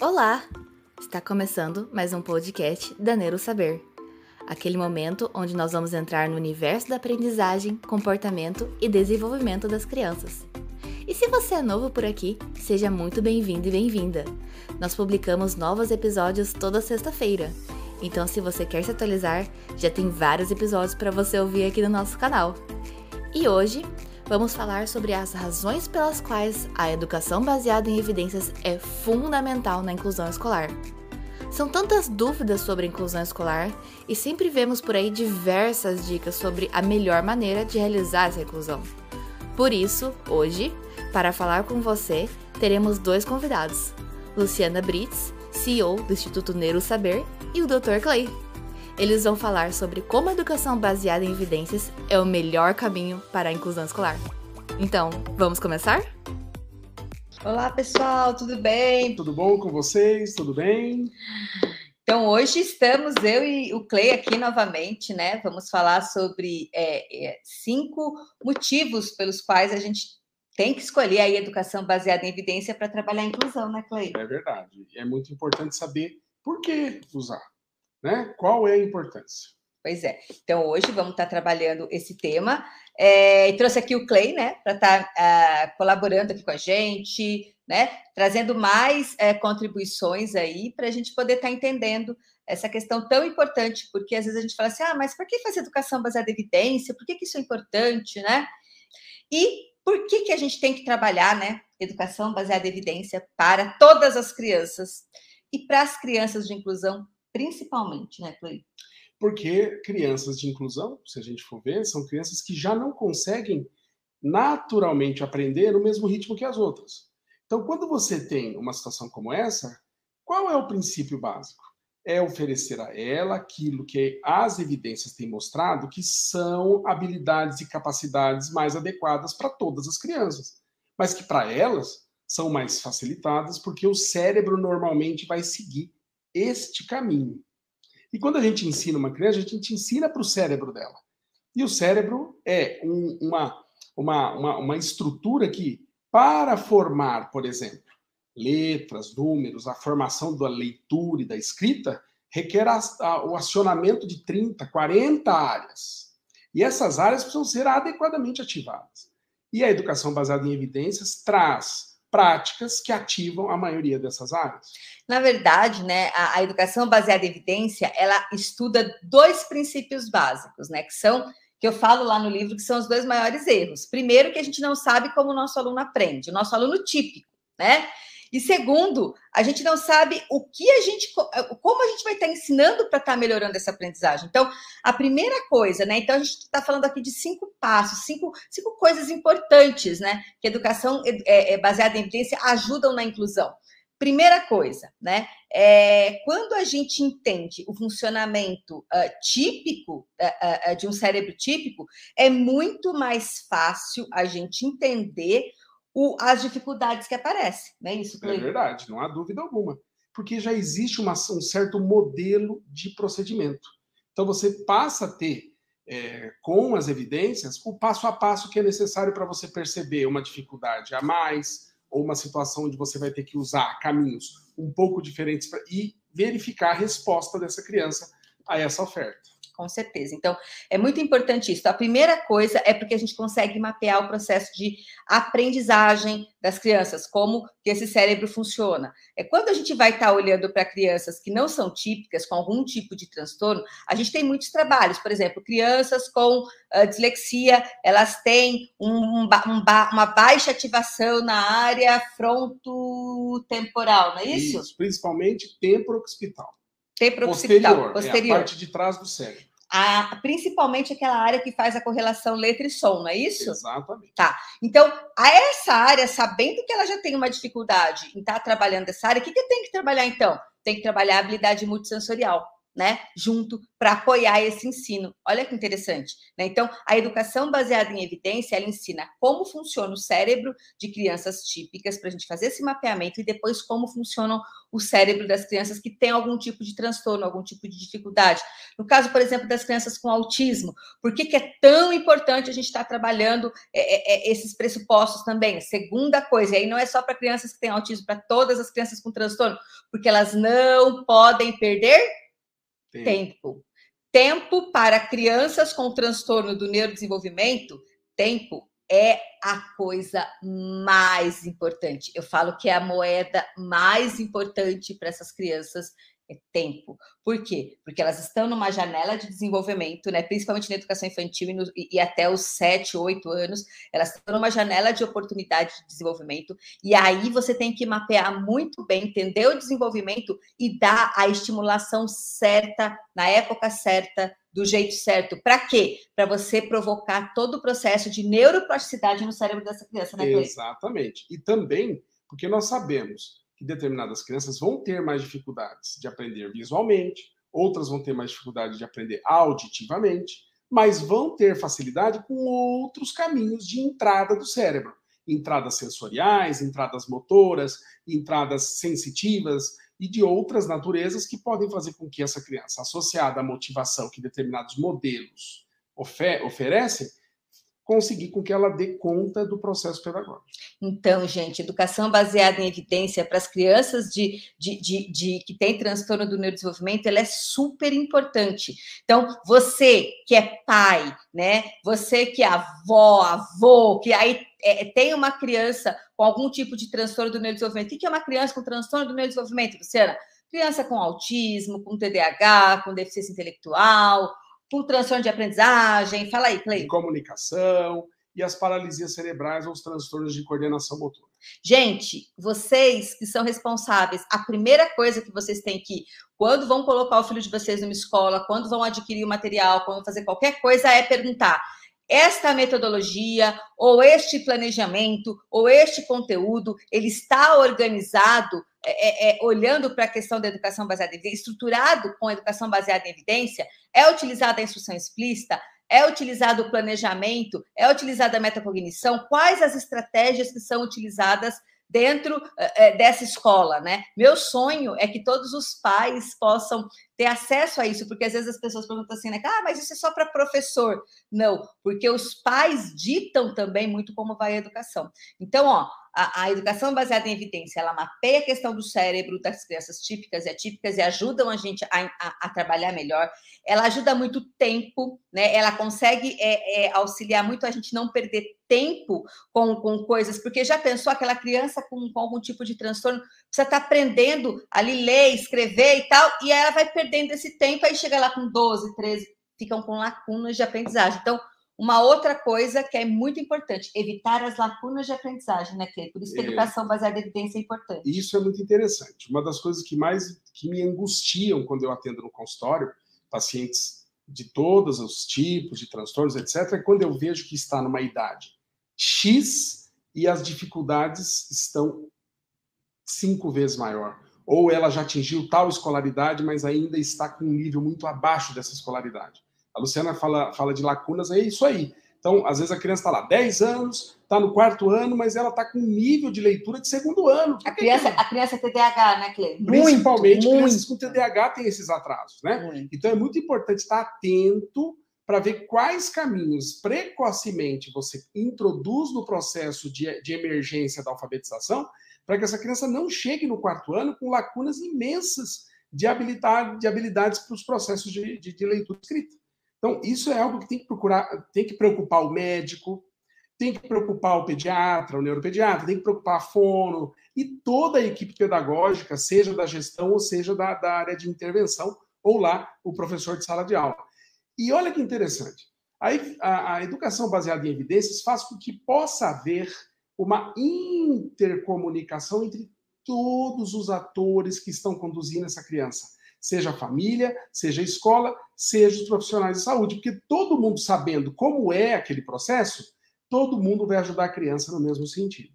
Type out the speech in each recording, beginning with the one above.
Olá! Está começando mais um podcast da Neuro Saber. Aquele momento onde nós vamos entrar no universo da aprendizagem, comportamento e desenvolvimento das crianças. E se você é novo por aqui, seja muito bem-vindo e bem-vinda. Nós publicamos novos episódios toda sexta-feira. Então, se você quer se atualizar, já tem vários episódios para você ouvir aqui no nosso canal. E hoje vamos falar sobre as razões pelas quais a educação baseada em evidências é fundamental na inclusão escolar. São tantas dúvidas sobre inclusão escolar e sempre vemos por aí diversas dicas sobre a melhor maneira de realizar essa inclusão. Por isso, hoje, para falar com você, teremos dois convidados: Luciana Brits, CEO do Instituto Neuro Saber, e o Dr. Clay. Eles vão falar sobre como a educação baseada em evidências é o melhor caminho para a inclusão escolar. Então, vamos começar? Olá, pessoal, tudo bem? Tudo bom com vocês? Tudo bem? Então, hoje estamos eu e o Clay aqui novamente, né? Vamos falar sobre é, é, cinco motivos pelos quais a gente tem que escolher a educação baseada em evidência para trabalhar a inclusão, né, Clay? É verdade. É muito importante saber por que usar. Né? Qual é a importância? Pois é. Então, hoje vamos estar trabalhando esse tema. É, trouxe aqui o Clay, né, para estar uh, colaborando aqui com a gente, né, trazendo mais uh, contribuições aí para a gente poder estar entendendo essa questão tão importante, porque às vezes a gente fala assim, ah, mas por que fazer educação baseada em evidência? Por que, que isso é importante, né? E por que, que a gente tem que trabalhar, né, educação baseada em evidência para todas as crianças e para as crianças de inclusão principalmente, né, Clay? Porque crianças de inclusão, se a gente for ver, são crianças que já não conseguem naturalmente aprender no mesmo ritmo que as outras. Então, quando você tem uma situação como essa, qual é o princípio básico? É oferecer a ela aquilo que as evidências têm mostrado que são habilidades e capacidades mais adequadas para todas as crianças, mas que para elas são mais facilitadas porque o cérebro normalmente vai seguir este caminho. E quando a gente ensina uma criança, a gente ensina para o cérebro dela. E o cérebro é um, uma, uma, uma, uma estrutura que, para formar, por exemplo, letras, números, a formação da leitura e da escrita, requer a, a, o acionamento de 30, 40 áreas. E essas áreas precisam ser adequadamente ativadas. E a educação baseada em evidências traz práticas que ativam a maioria dessas áreas? Na verdade, né, a, a, educação baseada em evidência, ela estuda dois princípios básicos, né, que são que eu falo lá no livro que são os dois maiores erros. Primeiro, que a gente não sabe como o nosso aluno aprende, o nosso aluno típico, né? E segundo, a gente não sabe o que a gente, como a gente vai estar ensinando para estar melhorando essa aprendizagem. Então, a primeira coisa, né? Então, a gente está falando aqui de cinco passos, cinco, cinco coisas importantes, né? Que educação é, é baseada em evidência ajudam na inclusão. Primeira coisa, né? É, quando a gente entende o funcionamento uh, típico uh, uh, de um cérebro típico, é muito mais fácil a gente entender o, as dificuldades que aparecem, não é isso? É verdade, não há dúvida alguma. Porque já existe uma, um certo modelo de procedimento. Então você passa a ter, é, com as evidências, o passo a passo que é necessário para você perceber uma dificuldade a mais, ou uma situação onde você vai ter que usar caminhos um pouco diferentes pra, e verificar a resposta dessa criança a essa oferta com certeza. Então, é muito importante isso. A primeira coisa é porque a gente consegue mapear o processo de aprendizagem das crianças, como que esse cérebro funciona. É quando a gente vai estar olhando para crianças que não são típicas, com algum tipo de transtorno, a gente tem muitos trabalhos. Por exemplo, crianças com uh, dislexia, elas têm um, um, um, uma baixa ativação na área frontotemporal, não é isso? Isso, principalmente temporo-occipital. Temporo-occipital, posterior, posterior. É a parte de trás do cérebro a, principalmente aquela área que faz a correlação letra e som, não é isso? Exatamente. Tá. Então, a essa área, sabendo que ela já tem uma dificuldade em estar tá trabalhando essa área, o que, que tem que trabalhar então? Tem que trabalhar a habilidade multissensorial. Né, junto para apoiar esse ensino. Olha que interessante. Né? Então, a educação baseada em evidência, ela ensina como funciona o cérebro de crianças típicas, para a gente fazer esse mapeamento, e depois como funciona o cérebro das crianças que têm algum tipo de transtorno, algum tipo de dificuldade. No caso, por exemplo, das crianças com autismo, por que, que é tão importante a gente estar tá trabalhando é, é, é, esses pressupostos também? Segunda coisa, e aí não é só para crianças que têm autismo, para todas as crianças com transtorno, porque elas não podem perder Tempo. tempo. Para crianças com transtorno do neurodesenvolvimento, tempo é a coisa mais importante. Eu falo que é a moeda mais importante para essas crianças é tempo. Por quê? Porque elas estão numa janela de desenvolvimento, né? principalmente na educação infantil e, no, e, até os 7, 8 anos, elas estão numa janela de oportunidade de desenvolvimento, e aí você tem que mapear muito bem, entender o desenvolvimento e dar a estimulação certa, na época certa, do jeito certo. Para quê? Para você provocar todo o processo de neuroplasticidade no cérebro dessa criança, né? Exatamente. E também porque nós sabemos que determinadas crianças vão ter mais dificuldades de aprender visualmente, outras vão ter mais dificuldade de aprender auditivamente, mas vão ter facilidade com outros caminhos de entrada do cérebro. Entradas sensoriais, entradas motoras, entradas sensitivas e de outras naturezas que podem fazer com que essa criança, associada à motivação que determinados modelos oferecem, conseguir com que ela dê conta do processo pedagógico. Então, gente, educação baseada em evidência para as crianças de, de, de, de, que têm transtorno do neurodesenvolvimento, ela é super importante. Então, você que é pai, né? Você que é avó, avô, que aí é, tem uma criança com algum tipo de transtorno do neurodesenvolvimento. O que é uma criança com transtorno do neurodesenvolvimento, Luciana? Criança com autismo, com TDAH, com deficiência intelectual, com transtorno de aprendizagem. Fala aí, Clay. De comunicação e as paralisias cerebrais ou os transtornos de coordenação motora. Gente, vocês que são responsáveis, a primeira coisa que vocês têm que, quando vão colocar o filho de vocês numa escola, quando vão adquirir o material, quando vão fazer qualquer coisa, é perguntar: esta metodologia, ou este planejamento, ou este conteúdo, ele está organizado é, é, é olhando para a questão da educação baseada em evidência, estruturado com a educação baseada em evidência, é utilizada a instrução explícita, é utilizado o planejamento, é utilizada a metacognição, quais as estratégias que são utilizadas dentro é, dessa escola, né? Meu sonho é que todos os pais possam ter acesso a isso, porque às vezes as pessoas perguntam assim, né? Ah, mas isso é só para professor. Não, porque os pais ditam também muito como vai a educação. Então, ó, a, a, educação baseada em evidência, ela mapeia a questão do cérebro das crianças típicas e atípicas e ajudam a gente a, a, a trabalhar melhor. Ela ajuda muito tempo, né? Ela consegue é, é, auxiliar muito a gente não perder tempo com, com coisas, porque já pensou aquela criança com, com algum tipo de transtorno, você está aprendendo ali ler, escrever e tal, e ela vai perdendo esse tempo, aí chega lá com 12, 13, ficam com lacunas de aprendizagem. Então, uma outra coisa que é muito importante, evitar as lacunas de aprendizagem, né, Cleide? Por isso que a é. educação baseada em evidência é importante. Isso é muito interessante. Uma das coisas que mais que me angustiam quando eu atendo no consultório, pacientes de todos os tipos de transtornos, etc., é quando eu vejo que está numa idade X e as dificuldades estão cinco vezes maior. Ou ela já atingiu tal escolaridade, mas ainda está com um nível muito abaixo dessa escolaridade. A Luciana fala, fala de lacunas, é isso aí. Então, às vezes a criança está lá 10 anos, está no quarto ano, mas ela está com nível de leitura de segundo ano. A criança, a criança é TDAH, né, Cleide? Principalmente muito, crianças muito. com TDAH têm esses atrasos, né? Muito. Então é muito importante estar atento para ver quais caminhos precocemente você introduz no processo de, de emergência da alfabetização, para que essa criança não chegue no quarto ano com lacunas imensas de de habilidades para os processos de, de, de leitura escrita. Então, isso é algo que tem que procurar, tem que preocupar o médico, tem que preocupar o pediatra, o neuropediatra, tem que preocupar a fono e toda a equipe pedagógica, seja da gestão ou seja da, da área de intervenção, ou lá o professor de sala de aula. E olha que interessante, a, a, a educação baseada em evidências faz com que possa haver uma intercomunicação entre todos os atores que estão conduzindo essa criança seja a família, seja a escola, seja os profissionais de saúde, porque todo mundo sabendo como é aquele processo, todo mundo vai ajudar a criança no mesmo sentido.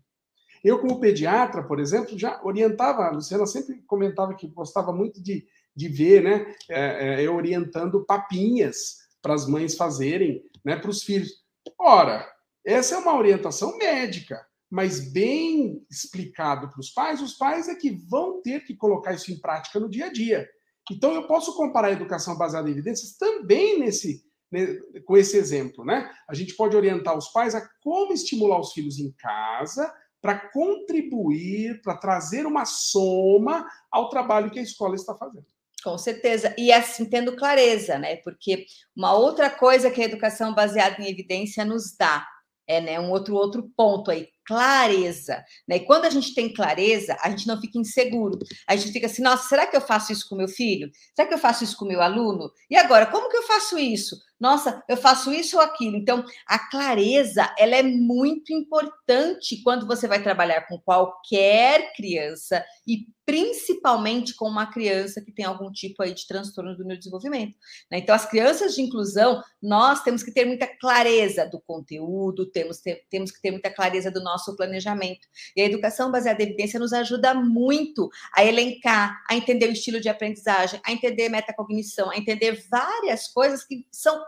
Eu, como pediatra, por exemplo, já orientava, a Luciana sempre comentava que gostava muito de, de ver, né? É, é, orientando papinhas para as mães fazerem, né? Para os filhos. Ora, essa é uma orientação médica, mas bem explicado para os pais, os pais é que vão ter que colocar isso em prática no dia a dia. Então, eu posso comparar a educação baseada em evidências também nesse, né, com esse exemplo, né? A gente pode orientar os pais a como estimular os filhos em casa para contribuir, para trazer uma soma ao trabalho que a escola está fazendo. Com certeza. E assim, tendo clareza, né? Porque uma outra coisa que a educação baseada em evidência nos dá é né, um outro, outro ponto aí, clareza. Né? E quando a gente tem clareza, a gente não fica inseguro. A gente fica assim, nossa, será que eu faço isso com meu filho? Será que eu faço isso com meu aluno? E agora, como que eu faço isso? Nossa, eu faço isso ou aquilo. Então, a clareza, ela é muito importante quando você vai trabalhar com qualquer criança e principalmente com uma criança que tem algum tipo aí de transtorno do neurodesenvolvimento. Né? Então, as crianças de inclusão, nós temos que ter muita clareza do conteúdo, temos, ter, temos que ter muita clareza do nosso planejamento. E a educação baseada em evidência nos ajuda muito a elencar, a entender o estilo de aprendizagem, a entender metacognição, a entender várias coisas que são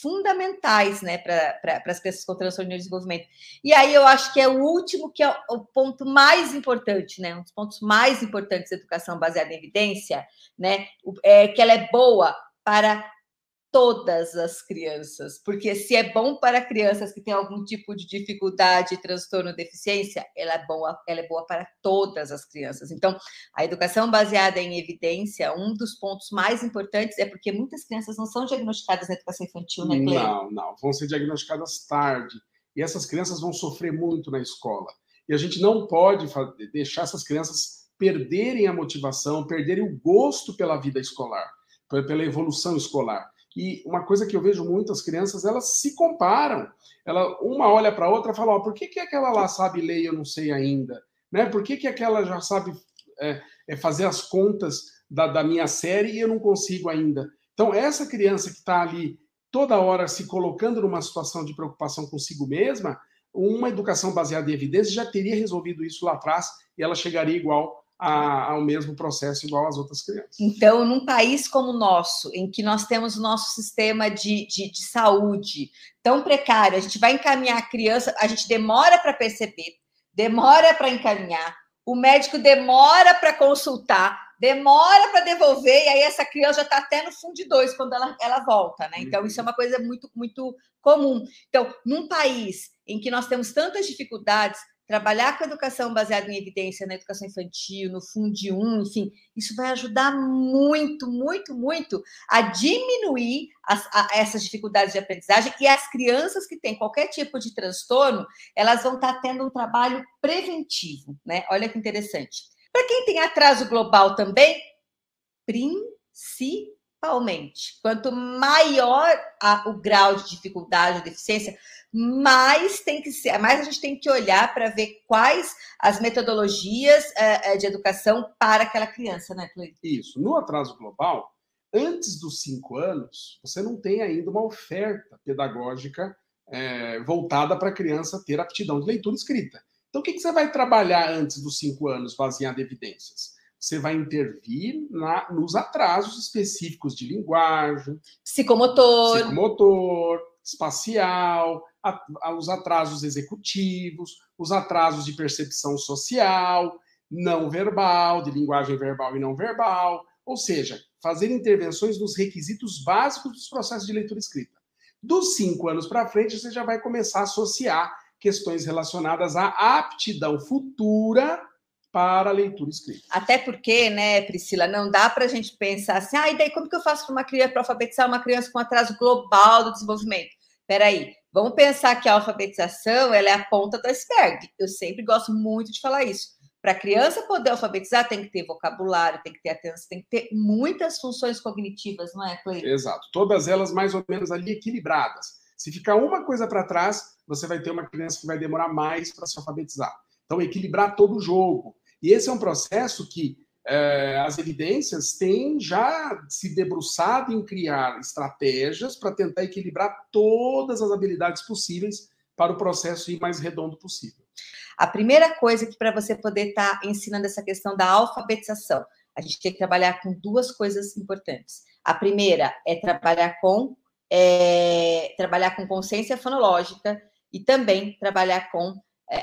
fundamentais né, para as pessoas com transtorno de desenvolvimento. E aí eu acho que é o último, que é o ponto mais importante, né? Um dos pontos mais importantes da educação baseada em evidência, né? É que ela é boa para todas as crianças, porque se é bom para crianças que têm algum tipo de dificuldade, transtorno, deficiência, ela é boa, ela é boa para todas as crianças. Então, a educação baseada em evidência, um dos pontos mais importantes é porque muitas crianças não são diagnosticadas na educação infantil, né, Cleide? Não, não, vão ser diagnosticadas tarde. E essas crianças vão sofrer muito na escola. E a gente não pode deixar essas crianças perderem a motivação, perderem o gosto pela vida escolar, pela evolução escolar. E uma coisa que eu vejo muitas crianças, elas se comparam. Ela, uma olha para a outra e fala: oh, por que, que aquela lá sabe ler e eu não sei ainda? Né? Por que, que aquela já sabe é, é fazer as contas da, da minha série e eu não consigo ainda? Então, essa criança que está ali toda hora se colocando numa situação de preocupação consigo mesma, uma educação baseada em evidências já teria resolvido isso lá atrás e ela chegaria igual a, ao mesmo processo igual às outras crianças. Então, num país como o nosso, em que nós temos o nosso sistema de, de, de saúde tão precário, a gente vai encaminhar a criança, a gente demora para perceber, demora para encaminhar, o médico demora para consultar, demora para devolver, e aí essa criança já está até no fundo de dois quando ela, ela volta, né? Então, isso é uma coisa muito, muito comum. Então, num país em que nós temos tantas dificuldades, trabalhar com educação baseada em evidência na educação infantil, no Fundi 1, enfim, isso vai ajudar muito, muito, muito a diminuir as, a, essas dificuldades de aprendizagem e as crianças que têm qualquer tipo de transtorno, elas vão estar tendo um trabalho preventivo, né? Olha que interessante. Para quem tem atraso global também, principalmente principalmente. Quanto maior a, o grau de dificuldade ou deficiência, mais tem que ser, mais a gente tem que olhar para ver quais as metodologias é, de educação para aquela criança, né, Cleiton? Isso. No atraso global, antes dos cinco anos, você não tem ainda uma oferta pedagógica é, voltada para a criança ter aptidão de leitura escrita. Então, o que, que você vai trabalhar antes dos cinco anos, baseado em evidências? Você vai intervir na, nos atrasos específicos de linguagem, psicomotor, psicomotor espacial, a, a, os atrasos executivos, os atrasos de percepção social, não verbal, de linguagem verbal e não verbal, ou seja, fazer intervenções nos requisitos básicos dos processos de leitura escrita. Dos cinco anos para frente, você já vai começar a associar questões relacionadas à aptidão futura para a leitura escrita. Até porque, né, Priscila, não dá para a gente pensar assim, ah, e daí como que eu faço para uma criança, para alfabetizar uma criança com atraso global do desenvolvimento? Peraí, vamos pensar que a alfabetização ela é a ponta do iceberg. Eu sempre gosto muito de falar isso. Para a criança poder alfabetizar, tem que ter vocabulário, tem que ter atenção, tem que ter muitas funções cognitivas, não é, Cleiton? Exato. Todas elas mais ou menos ali equilibradas. Se ficar uma coisa para trás, você vai ter uma criança que vai demorar mais para se alfabetizar. Então, equilibrar todo o jogo. E esse é um processo que é, as evidências têm já se debruçado em criar estratégias para tentar equilibrar todas as habilidades possíveis para o processo ir mais redondo possível. A primeira coisa que para você poder estar tá ensinando essa questão da alfabetização, a gente tem que trabalhar com duas coisas importantes. A primeira é trabalhar com é, trabalhar com consciência fonológica e também trabalhar com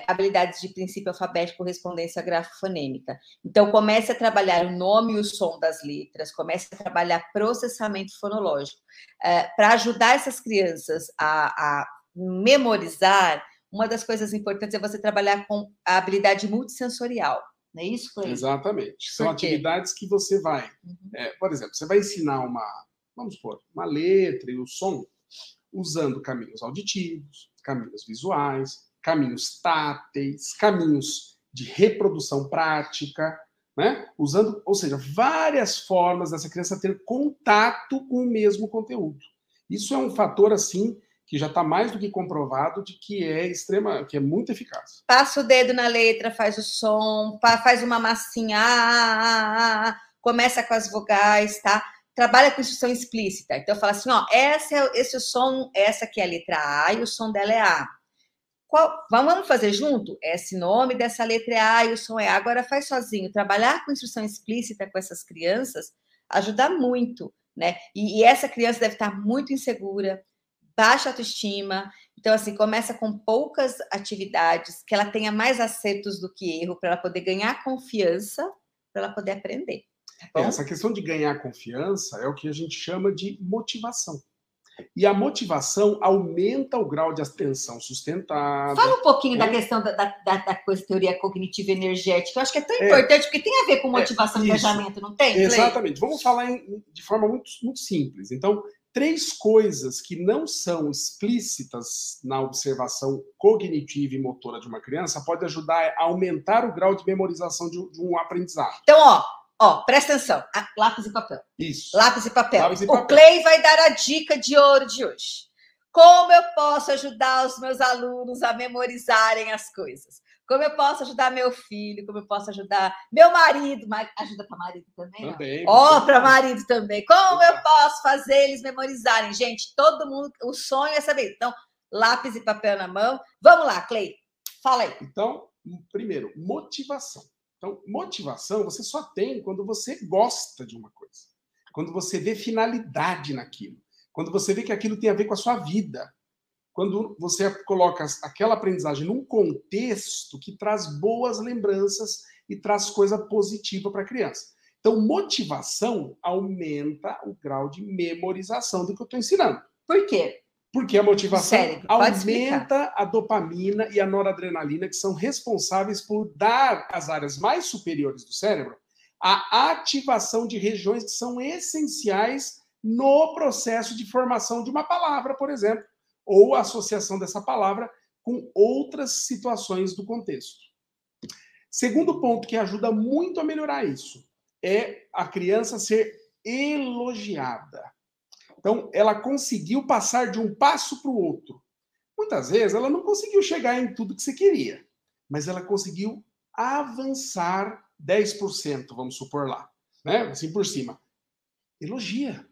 habilidades de princípio alfabético, correspondência grafofonêmica. Então, comece a trabalhar o nome e o som das letras, comece a trabalhar processamento fonológico, é, para ajudar essas crianças a, a memorizar. Uma das coisas importantes é você trabalhar com a habilidade multissensorial. Não é isso, Cleiton? Exatamente. São atividades que você vai. Uhum. É, por exemplo, você vai ensinar uma, vamos supor, uma letra e o som usando caminhos auditivos, caminhos visuais, caminhos táteis, caminhos de reprodução prática, né? Usando, ou seja, várias formas dessa criança ter contato com o mesmo conteúdo. Isso é um fator assim que já está mais do que comprovado de que é extrema, que é muito eficaz. Passa o dedo na letra, faz o som, faz uma massinha, ah, ah, ah, começa com as vogais, tá? Trabalha com instrução explícita. Então fala assim, ó, essa é, esse é o som, essa aqui é a letra A e o som dela é A. Qual, vamos fazer junto? Esse nome dessa letra é A e o som é A. Agora faz sozinho. Trabalhar com instrução explícita com essas crianças ajuda muito, né? E, e essa criança deve estar muito insegura, baixa autoestima. Então, assim, começa com poucas atividades, que ela tenha mais acertos do que erro, para ela poder ganhar confiança, para ela poder aprender. Tá é, essa questão de ganhar confiança é o que a gente chama de motivação. E a motivação aumenta o grau de atenção sustentada. Fala um pouquinho da é. questão da, da, da, coisa teoria cognitiva energética. Eu acho que é tão é. importante, porque tem a ver com é, motivação e engajamento, não tem? Exatamente. Vamos falar em, de forma muito, muito simples. Então, três coisas que não são explícitas na observação cognitiva e motora de uma criança pode ajudar a aumentar o grau de memorização de, de um aprendizado. Então, ó, Ó, presta atenção. Lápis e papel. Isso. Lápis e papel. Lápis e papel. O Clay vai dar a dica de ouro de hoje. Como eu posso ajudar os meus alunos a memorizarem as coisas? Como eu posso ajudar meu filho? Como eu posso ajudar meu marido? Ajuda para marido também? Também. Ó, para marido também. Como eu posso fazer eles memorizarem? Gente, todo mundo, o sonho é saber. Então, lápis e papel na mão. Vamos lá, Clay. Fala aí. Então, primeiro, motivação. Então, motivação você só tem quando você gosta de uma coisa, quando você vê finalidade naquilo, quando você vê que aquilo tem a ver com a sua vida, quando você coloca aquela aprendizagem num contexto que traz boas lembranças e traz coisa positiva para a criança. Então, motivação aumenta o grau de memorização do que eu estou ensinando. Por quê? Porque a motivação aumenta a dopamina e a noradrenalina, que são responsáveis por dar às áreas mais superiores do cérebro a ativação de regiões que são essenciais no processo de formação de uma palavra, por exemplo, ou a associação dessa palavra com outras situações do contexto. Segundo ponto que ajuda muito a melhorar isso é a criança ser elogiada. Então, ela conseguiu passar de um passo para o outro. Muitas vezes ela não conseguiu chegar em tudo que você queria, mas ela conseguiu avançar 10%, vamos supor lá, né? Assim por cima. Elogia.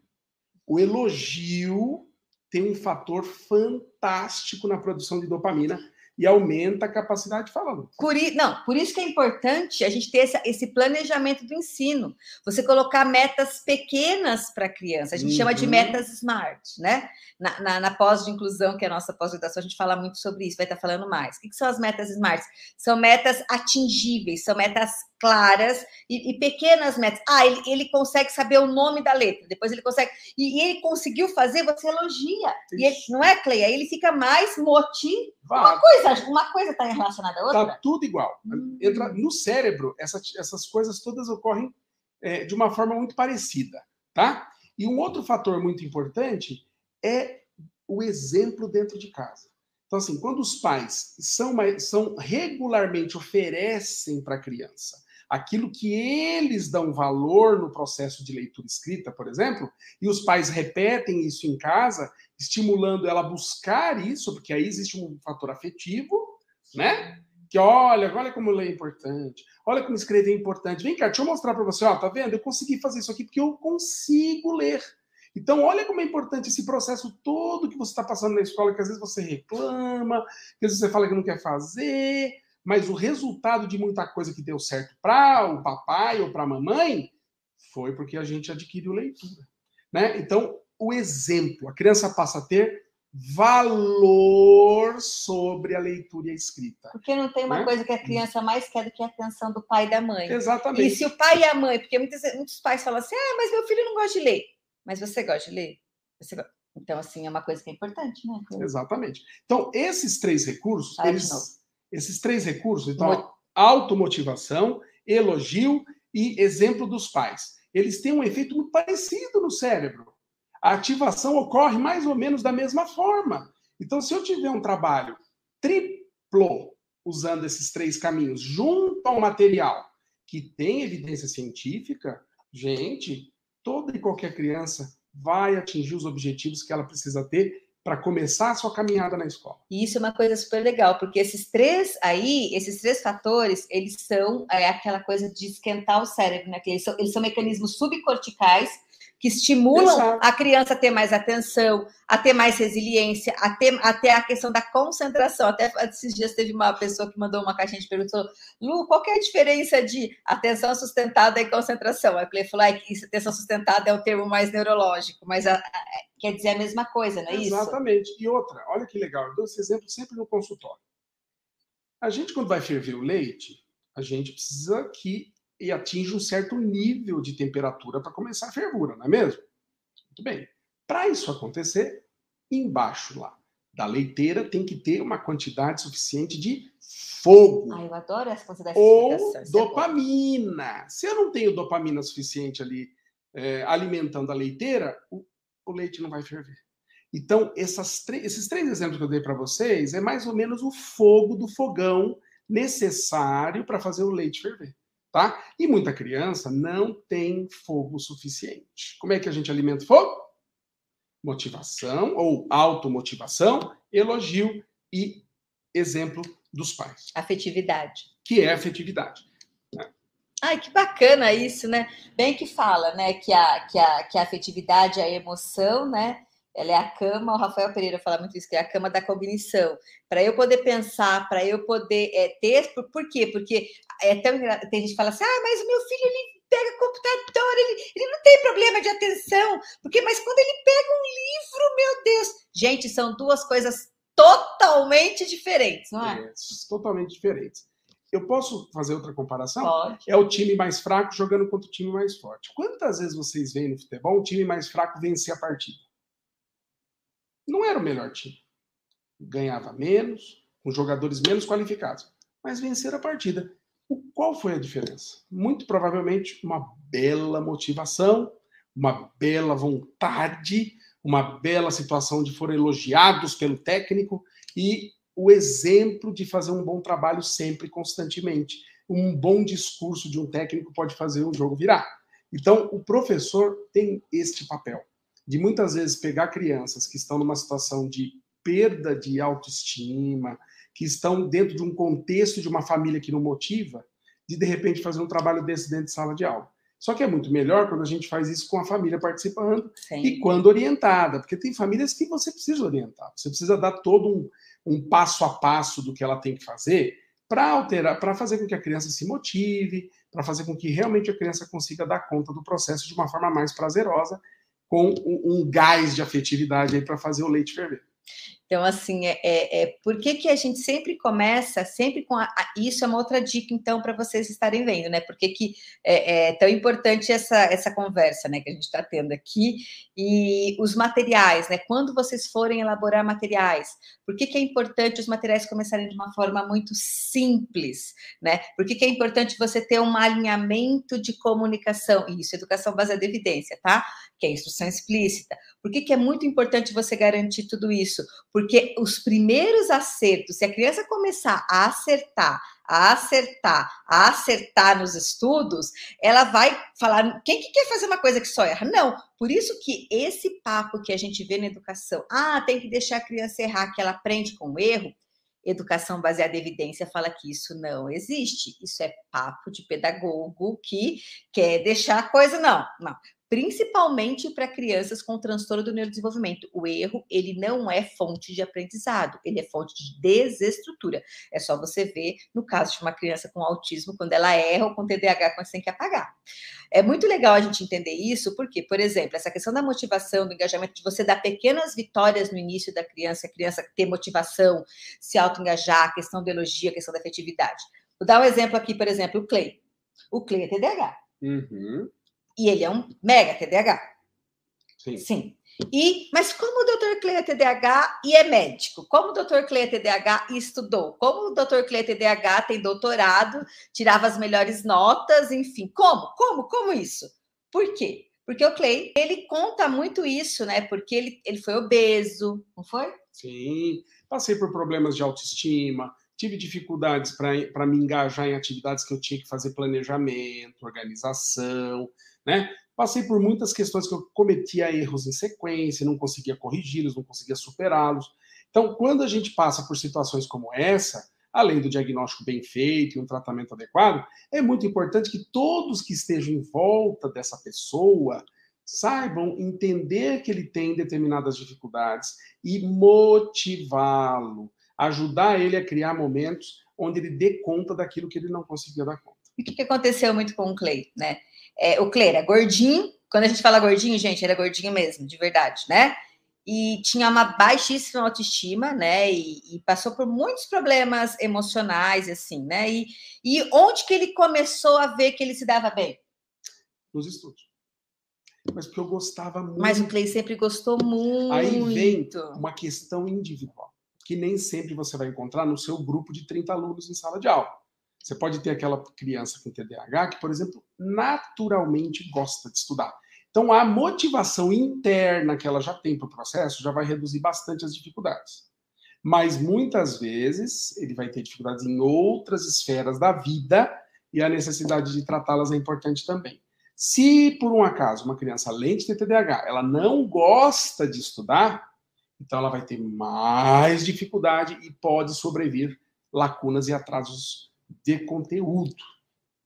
O elogio tem um fator fantástico na produção de dopamina e aumenta a capacidade de falar. Por, não, por isso que é importante a gente ter esse, esse planejamento do ensino. Você colocar metas pequenas para a criança. A gente uhum. chama de uhum. metas SMART, né? Na, na, na, pós de inclusão, que é a nossa pós-graduação, a gente fala muito sobre isso, vai estar falando mais. O que, que são as metas SMART? São metas atingíveis, são metas claras e, e, pequenas metas. Ah, ele, ele consegue saber o nome da letra, depois ele consegue. E, e ele conseguiu fazer, você elogia. E ele, não é, Cleia? Aí ele fica mais motivado. Uma coisa, uma coisa está relacionada à outra. Está tudo igual. Hum. Entra no cérebro, essa, essas coisas todas ocorrem é, de uma forma muito parecida, tá? E um outro fator muito importante é o exemplo dentro de casa. Então, assim, quando os pais são, são regularmente oferecem para a criança aquilo que eles dão valor no processo de leitura escrita, por exemplo, e os pais repetem isso em casa, estimulando ela a buscar isso, porque aí existe um fator afetivo, né? Que olha, olha como ler é importante, olha como escrever é importante. Vem cá, deixa eu mostrar para você, ó, tá vendo? Eu consegui fazer isso aqui porque eu consigo ler. Então, olha como é importante esse processo todo que você está passando na escola, que às vezes você reclama, que às vezes você fala que não quer fazer, mas o resultado de muita coisa que deu certo para o papai ou para a mamãe Foi porque a gente adquiriu leitura. Né? Então, o exemplo, a criança passa a ter valor sobre a leitura e a escrita. Porque não tem uma né? coisa que a criança mais quer do que a atenção do pai e da mãe. Exatamente. E se o pai e a mãe, porque muitos, muitos pais falam assim, ah, mas meu filho não gosta de ler. Mas você gosta de ler? Você gosta. Então, assim, é uma coisa que é importante, né? Exatamente. Então, esses três recursos, Fala eles. Esses três recursos, então, Mo- automotivação, elogio e exemplo dos pais, eles têm um efeito muito parecido no cérebro. A ativação ocorre mais ou menos da mesma forma. Então, se eu tiver um trabalho triplo usando esses três caminhos junto ao material que tem evidência científica, gente, toda e qualquer criança vai atingir os objetivos que ela precisa ter para começar a sua caminhada na escola. E isso é uma coisa super legal, porque esses três aí, esses três fatores, eles são é, aquela coisa de esquentar o cérebro, né? Eles, são, eles são mecanismos subcorticais que estimulam Exato. a criança a ter mais atenção, a ter mais resiliência, a ter até a questão da concentração. Até esses dias teve uma pessoa que mandou uma caixinha de perguntas, Lu, qual é a diferença de atenção sustentada e concentração? Aí eu falei, ah, que atenção sustentada é o termo mais neurológico, mas a- a- quer dizer a mesma coisa, não é isso? Exatamente. E outra, olha que legal, eu dou esse exemplo sempre no consultório. A gente, quando vai ferver o leite, a gente precisa que e atinja um certo nível de temperatura para começar a fervura, não é mesmo? Muito bem. Para isso acontecer, embaixo lá da leiteira tem que ter uma quantidade suficiente de fogo Ai, eu adoro essa quantidade de ou é dopamina. Se eu não tenho dopamina suficiente ali é, alimentando a leiteira, o, o leite não vai ferver. Então, esses três exemplos que eu dei para vocês é mais ou menos o fogo do fogão necessário para fazer o leite ferver. Tá? E muita criança não tem fogo suficiente. Como é que a gente alimenta o fogo? Motivação ou automotivação, elogio e exemplo dos pais, Afetividade. que é afetividade. Ai, que bacana isso, né? Bem que fala, né? Que a, que a, que a afetividade, a emoção, né? Ela é a cama, o Rafael Pereira fala muito isso, que é a cama da cognição. Para eu poder pensar, para eu poder é, ter. Por, por quê? Porque é tão tem gente que fala assim: ah, mas o meu filho ele pega computador, ele, ele não tem problema de atenção. Porque, mas quando ele pega um livro, meu Deus. Gente, são duas coisas totalmente diferentes, não é? É, totalmente diferentes. Eu posso fazer outra comparação? Pode. É o time mais fraco jogando contra o time mais forte. Quantas vezes vocês veem no futebol o time mais fraco vencer a partida? Não era o melhor time. Ganhava menos, com jogadores menos qualificados, mas venceram a partida. Qual foi a diferença? Muito provavelmente uma bela motivação, uma bela vontade, uma bela situação de foram elogiados pelo técnico e o exemplo de fazer um bom trabalho sempre, constantemente. Um bom discurso de um técnico pode fazer o jogo virar. Então, o professor tem este papel de muitas vezes pegar crianças que estão numa situação de perda de autoestima, que estão dentro de um contexto de uma família que não motiva, de de repente fazer um trabalho desse dentro de sala de aula. Só que é muito melhor quando a gente faz isso com a família participando Sim. e quando orientada, porque tem famílias que você precisa orientar, você precisa dar todo um, um passo a passo do que ela tem que fazer para alterar, para fazer com que a criança se motive, para fazer com que realmente a criança consiga dar conta do processo de uma forma mais prazerosa, com um, um gás de afetividade aí para fazer o leite ferver. Então, assim, é, é, é- por que, que a gente sempre começa, sempre com a, a- isso é uma outra dica, então, para vocês estarem vendo, né? Por que, que é, é tão importante essa, essa conversa, né, que a gente está tendo aqui, e os materiais, né? Quando vocês forem elaborar materiais, por que, que é importante os materiais começarem de uma forma muito simples, né? Por que, que é importante você ter um alinhamento de comunicação? Isso, educação baseada em evidência, tá? Que é instrução explícita. Por que, que é muito importante você garantir tudo isso? Porque os primeiros acertos, se a criança começar a acertar, a acertar, a acertar nos estudos, ela vai falar: quem que quer fazer uma coisa que só erra? Não. Por isso que esse papo que a gente vê na educação, ah, tem que deixar a criança errar, que ela aprende com o erro. Educação baseada em evidência fala que isso não existe. Isso é papo de pedagogo que quer deixar a coisa. Não, não. Principalmente para crianças com transtorno do neurodesenvolvimento. O erro, ele não é fonte de aprendizado, ele é fonte de desestrutura. É só você ver no caso de uma criança com autismo, quando ela erra ou com TDAH, quando você tem que apagar. É muito legal a gente entender isso, porque, por exemplo, essa questão da motivação, do engajamento, de você dar pequenas vitórias no início da criança, a criança ter motivação, se auto-engajar, questão da elogio, questão da afetividade. Vou dar um exemplo aqui, por exemplo, o Clay. O Clay é TDAH. Uhum. E ele é um mega TDAH. Sim. Sim. E, mas como o Dr. Clay é TDAH e é médico? Como o Dr. Clay é TDAH e estudou? Como o Dr. Clay é TDAH tem doutorado, tirava as melhores notas, enfim. Como? Como? Como isso? Por quê? Porque o Clay, ele conta muito isso, né? Porque ele, ele foi obeso, não foi? Sim. Passei por problemas de autoestima, tive dificuldades para me engajar em atividades que eu tinha que fazer planejamento, organização, né? Passei por muitas questões que eu cometia erros em sequência, não conseguia corrigi-los, não conseguia superá-los. Então, quando a gente passa por situações como essa, além do diagnóstico bem feito e um tratamento adequado, é muito importante que todos que estejam em volta dessa pessoa saibam entender que ele tem determinadas dificuldades e motivá-lo, ajudar ele a criar momentos onde ele dê conta daquilo que ele não conseguia dar conta. E o que aconteceu muito com o Clay, né? É, o Clay era gordinho. Quando a gente fala gordinho, gente, era gordinho mesmo, de verdade, né? E tinha uma baixíssima autoestima, né? E, e passou por muitos problemas emocionais, assim, né? E, e onde que ele começou a ver que ele se dava bem? Nos estudos. Mas porque eu gostava muito. Mas o Clay sempre gostou muito. Aí vem uma questão individual, que nem sempre você vai encontrar no seu grupo de 30 alunos em sala de aula. Você pode ter aquela criança com TDAH que, por exemplo, naturalmente gosta de estudar. Então, a motivação interna que ela já tem para o processo já vai reduzir bastante as dificuldades. Mas muitas vezes ele vai ter dificuldades em outras esferas da vida e a necessidade de tratá-las é importante também. Se por um acaso uma criança, além de ter TDAH, ela não gosta de estudar, então ela vai ter mais dificuldade e pode sobrevir lacunas e atrasos de conteúdo.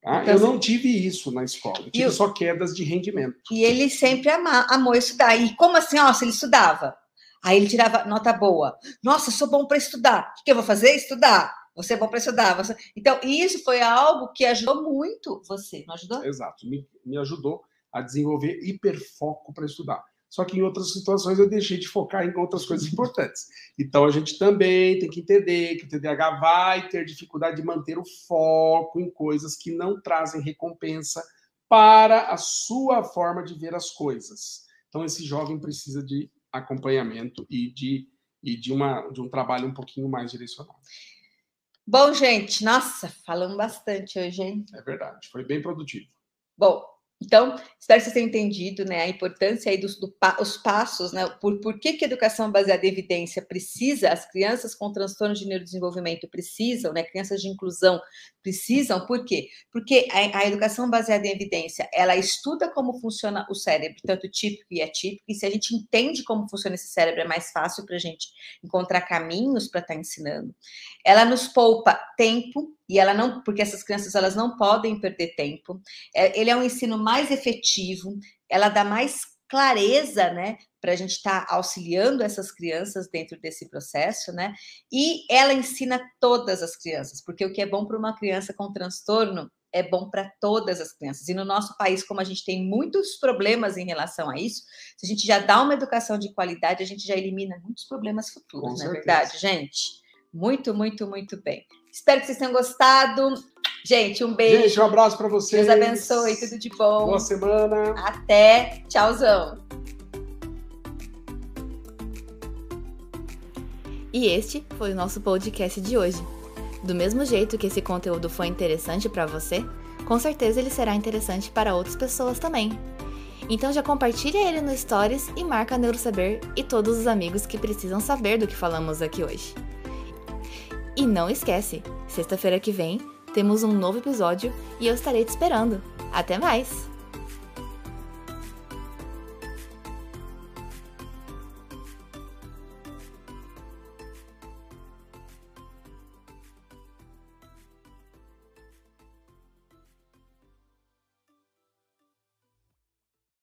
Tá? Então, eu não tive isso na escola, eu tive eu... só quedas de rendimento. E ele sempre ama, amou estudar. E como assim, ó, se ele estudava? Aí ele tirava nota boa. Nossa, sou bom para estudar. O que eu vou fazer? Estudar. Você é bom para estudar. Você... Então, isso foi algo que ajudou muito você, não ajudou? Exato, me, me ajudou a desenvolver hiperfoco para estudar. Só que em outras situações eu deixei de focar em outras coisas importantes. Então a gente também tem que entender que o TDAH vai ter dificuldade de manter o foco em coisas que não trazem recompensa para a sua forma de ver as coisas. Então esse jovem precisa de acompanhamento e de, e de, uma, de um trabalho um pouquinho mais direcionado. Bom, gente, nossa, falamos bastante hoje, hein? É verdade, foi bem produtivo. Bom, então, espero que vocês tenham entendido né, a importância aí dos do, os passos, né, por, por que, que a educação baseada em evidência precisa, as crianças com transtorno de neurodesenvolvimento precisam, né, crianças de inclusão precisam, por quê? Porque a, a, educação baseada em evidência, ela estuda como funciona o cérebro, tanto típico e atípico, e se a gente entende como funciona esse cérebro, é mais fácil para a gente encontrar caminhos para estar tá ensinando. Ela nos poupa tempo, e ela não, porque essas crianças elas não podem perder tempo. É, ele é um ensino mais efetivo, ela dá mais clareza, né, para a gente estar tá auxiliando essas crianças dentro desse processo, né? E ela ensina todas as crianças, porque o que é bom para uma criança com transtorno é bom para todas as crianças. E no nosso país, como a gente tem muitos problemas em relação a isso, se a gente já dá uma educação de qualidade, a gente já elimina muitos problemas futuros, não é verdade, gente? Muito, muito, muito bem. Espero que vocês tenham gostado. Gente, um beijo. Gente, um abraço para vocês. Deus abençoe, tudo de bom. Boa semana. Até. Tchauzão. E este foi o nosso podcast de hoje. Do mesmo jeito que esse conteúdo foi interessante para você, com certeza ele será interessante para outras pessoas também. Então já compartilhe ele no Stories e marca a Neurosaber e todos os amigos que precisam saber do que falamos aqui hoje. E não esquece, sexta-feira que vem temos um novo episódio e eu estarei te esperando. Até mais!